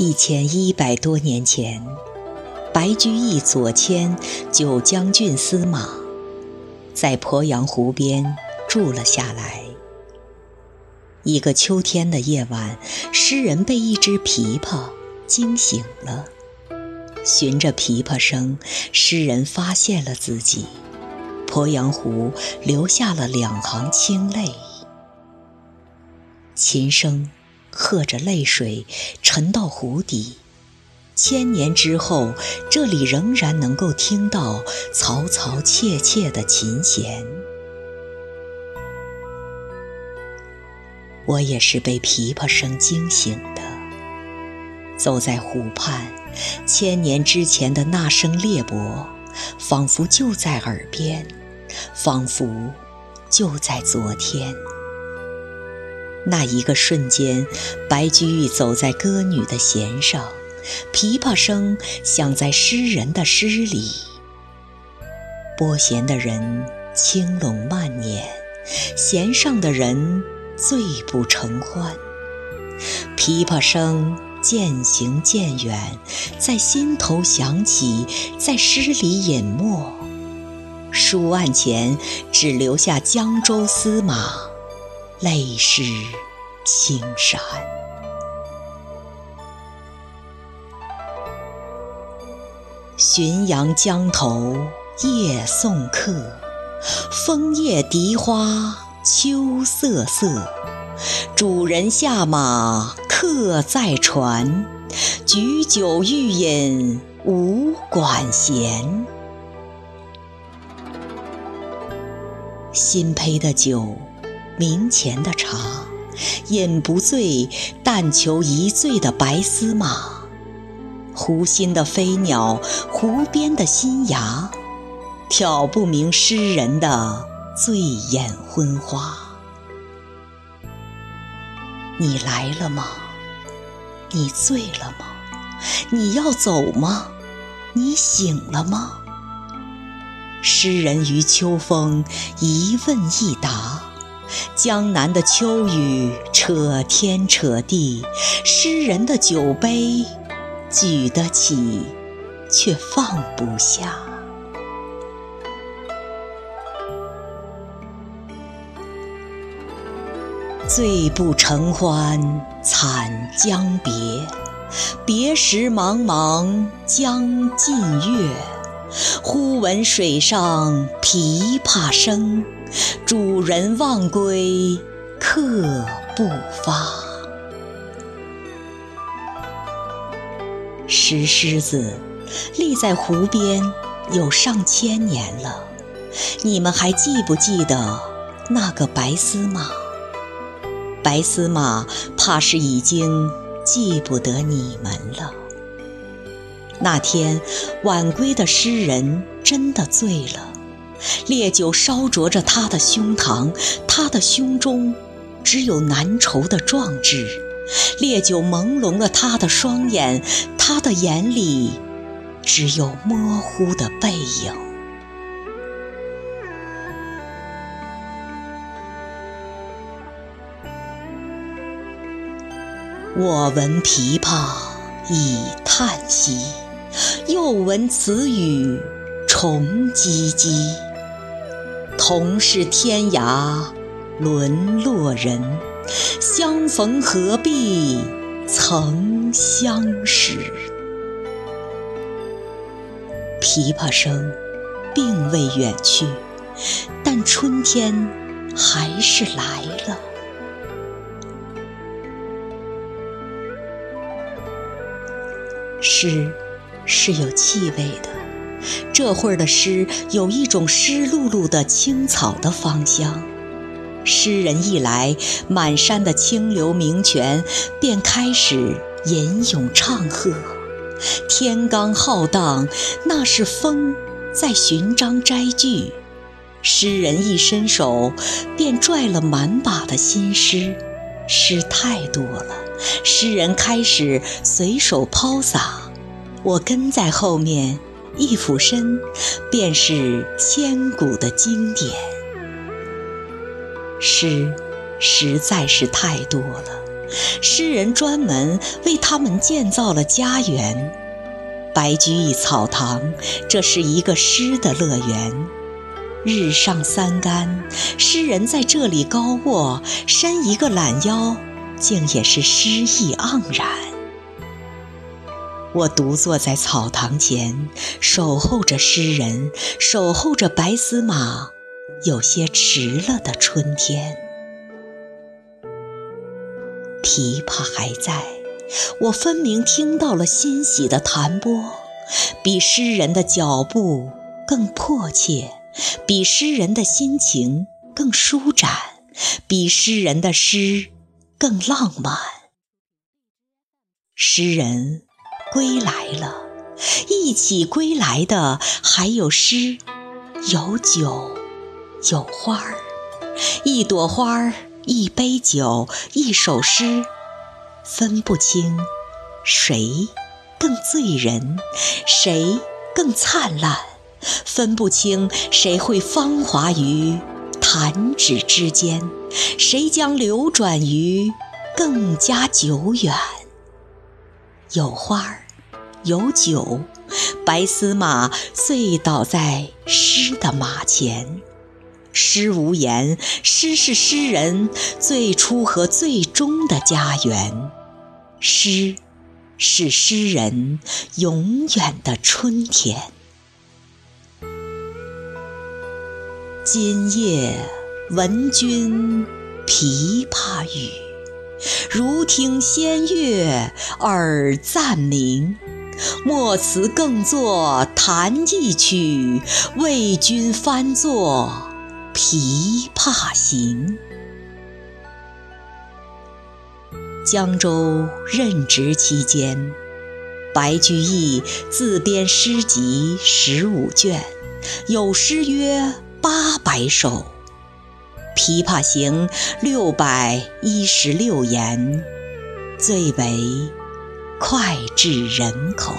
一千一百多年前，白居易左迁九江郡司马，在鄱阳湖边住了下来。一个秋天的夜晚，诗人被一只琵琶惊醒了。循着琵琶声，诗人发现了自己，鄱阳湖留下了两行清泪。琴声。和着泪水沉到湖底，千年之后，这里仍然能够听到嘈嘈切切的琴弦。我也是被琵琶声惊醒的，走在湖畔，千年之前的那声裂帛，仿佛就在耳边，仿佛就在昨天。那一个瞬间，白居易走在歌女的弦上，琵琶声响在诗人的诗里。拨弦的人轻拢慢捻，弦上的人醉不成欢。琵琶声渐行渐远，在心头响起，在诗里隐没。书案前只留下江州司马。泪湿青衫，浔阳江头夜送客，枫叶荻花秋瑟瑟。主人下马客在船，举酒欲饮无管弦。新醅的酒。明前的茶，饮不醉，但求一醉的白丝马。湖心的飞鸟，湖边的新芽，挑不明诗人的醉眼昏花。你来了吗？你醉了吗？你要走吗？你醒了吗？诗人于秋风，一问一答。江南的秋雨扯天扯地，诗人的酒杯举得起，却放不下。醉不成欢惨将别，别时茫茫江浸月。忽闻水上琵琶声。主人忘归客不发。石狮子立在湖边有上千年了，你们还记不记得那个白丝马？白丝马怕是已经记不得你们了。那天晚归的诗人真的醉了。烈酒烧灼着他的胸膛，他的胸中只有难酬的壮志；烈酒朦胧了他的双眼，他的眼里只有模糊的背影。我闻琵琶已叹息，又闻此语重唧唧。同是天涯沦落人，相逢何必曾相识。琵琶声并未远去，但春天还是来了。诗是有气味的。这会儿的诗有一种湿漉漉的青草的芳香，诗人一来，满山的清流名泉便开始吟咏唱和。天罡浩荡，那是风在寻章摘句。诗人一伸手，便拽了满把的新诗。诗太多了，诗人开始随手抛洒，我跟在后面。一俯身，便是千古的经典。诗实在是太多了，诗人专门为他们建造了家园。白居易草堂，这是一个诗的乐园。日上三竿，诗人在这里高卧，伸一个懒腰，竟也是诗意盎然。我独坐在草堂前，守候着诗人，守候着白丝马有些迟了的春天。琵琶还在，我分明听到了欣喜的弹拨，比诗人的脚步更迫切，比诗人的心情更舒展，比诗人的诗更浪漫。诗人。归来了，一起归来的还有诗，有酒，有花儿。一朵花儿，一杯酒，一首诗，分不清谁更醉人，谁更灿烂，分不清谁会芳华于弹指之间，谁将流转于更加久远。有花儿，有酒，白丝马醉倒在诗的马前。诗无言，诗是诗人最初和最终的家园。诗，是诗人永远的春天。今夜闻君琵琶语。如听仙乐耳暂明，莫辞更作弹一曲，为君翻作《琵琶行》。江州任职期间，白居易自编诗集十五卷，有诗约八百首。《琵琶行》六百一十六言，最为脍炙人口。